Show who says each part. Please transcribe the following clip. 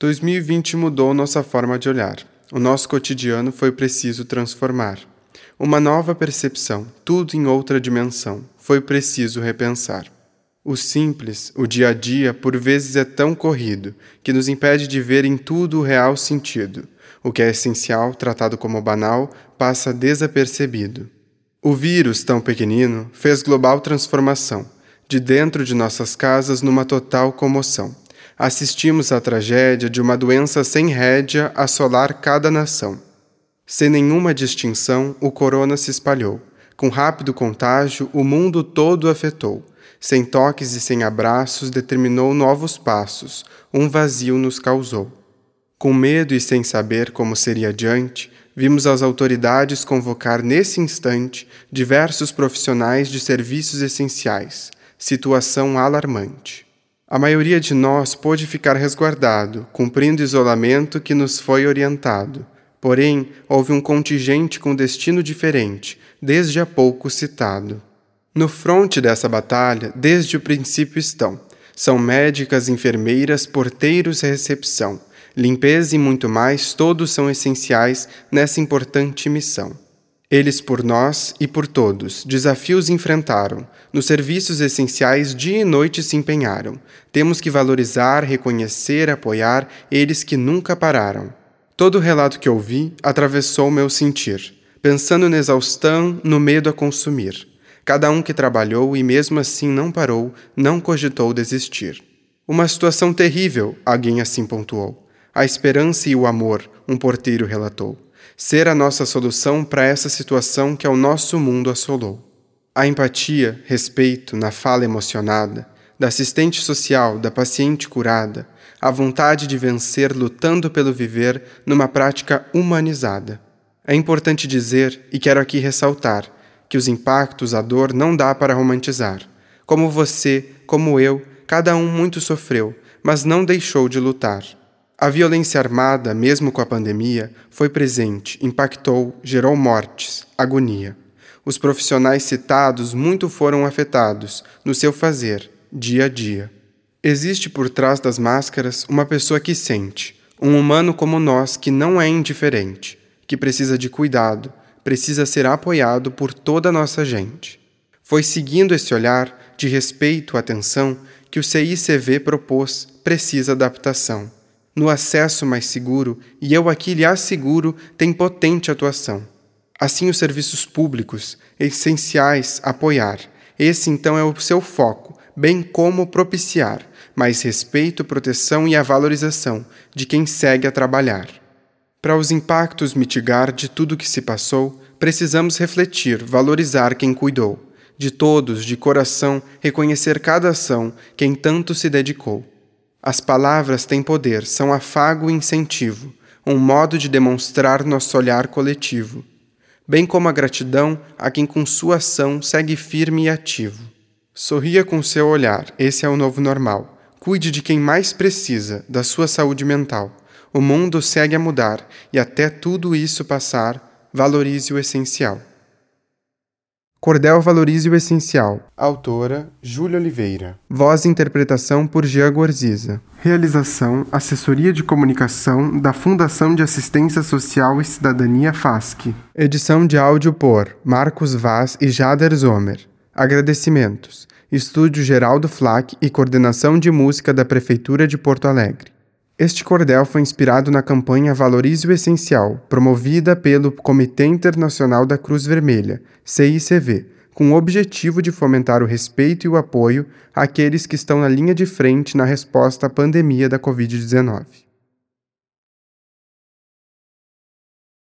Speaker 1: 2020 mudou nossa forma de olhar. O nosso cotidiano foi preciso transformar. Uma nova percepção, tudo em outra dimensão, foi preciso repensar. O simples, o dia a dia, por vezes é tão corrido que nos impede de ver em tudo o real sentido. O que é essencial, tratado como banal, passa desapercebido. O vírus, tão pequenino, fez global transformação, de dentro de nossas casas numa total comoção assistimos à tragédia de uma doença sem rédea assolar cada nação. Sem nenhuma distinção, o corona se espalhou. Com rápido contágio, o mundo todo afetou. Sem toques e sem abraços, determinou novos passos, um vazio nos causou. Com medo e sem saber como seria adiante, vimos as autoridades convocar nesse instante diversos profissionais de serviços essenciais. Situação alarmante. A maioria de nós pôde ficar resguardado, cumprindo isolamento que nos foi orientado. Porém, houve um contingente com destino diferente, desde há pouco citado. No fronte dessa batalha, desde o princípio estão. São médicas, enfermeiras, porteiros recepção. Limpeza e muito mais, todos são essenciais nessa importante missão. Eles por nós e por todos desafios enfrentaram, nos serviços essenciais dia e noite se empenharam. Temos que valorizar, reconhecer, apoiar eles que nunca pararam. Todo o relato que ouvi atravessou meu sentir, pensando na exaustão, no medo a consumir. Cada um que trabalhou e mesmo assim não parou, não cogitou desistir. Uma situação terrível, alguém assim pontuou. A esperança e o amor, um porteiro relatou ser a nossa solução para essa situação que ao nosso mundo assolou. A empatia, respeito na fala emocionada, da assistente social, da paciente curada, a vontade de vencer lutando pelo viver numa prática humanizada. É importante dizer, e quero aqui ressaltar, que os impactos, a dor não dá para romantizar. Como você, como eu, cada um muito sofreu, mas não deixou de lutar. A violência armada, mesmo com a pandemia, foi presente, impactou, gerou mortes, agonia. Os profissionais citados muito foram afetados no seu fazer, dia a dia. Existe por trás das máscaras uma pessoa que sente, um humano como nós que não é indiferente, que precisa de cuidado, precisa ser apoiado por toda a nossa gente. Foi seguindo esse olhar de respeito, atenção, que o CICV propôs precisa adaptação no acesso mais seguro, e eu aqui lhe asseguro, tem potente atuação. Assim, os serviços públicos, essenciais, apoiar. Esse então é o seu foco, bem como propiciar mais respeito, proteção e a valorização de quem segue a trabalhar. Para os impactos mitigar de tudo que se passou, precisamos refletir, valorizar quem cuidou. De todos, de coração, reconhecer cada ação, quem tanto se dedicou. As palavras têm poder, são afago e incentivo, um modo de demonstrar nosso olhar coletivo, bem como a gratidão a quem com sua ação segue firme e ativo. Sorria com seu olhar, esse é o novo normal. Cuide de quem mais precisa, da sua saúde mental. O mundo segue a mudar e até tudo isso passar, valorize o essencial. Cordel Valorize o Essencial. Autora Júlia Oliveira. Voz e interpretação por Jean Gorziza. Realização Assessoria de Comunicação da Fundação de Assistência Social e Cidadania FASC. Edição de áudio por Marcos Vaz e Jader Zomer. Agradecimentos. Estúdio Geraldo Flack e coordenação de música da Prefeitura de Porto Alegre. Este cordel foi inspirado na campanha Valorize o Essencial, promovida pelo Comitê Internacional da Cruz Vermelha, CICV, com o objetivo de fomentar o respeito e o apoio àqueles que estão na linha de frente na resposta à pandemia da Covid-19.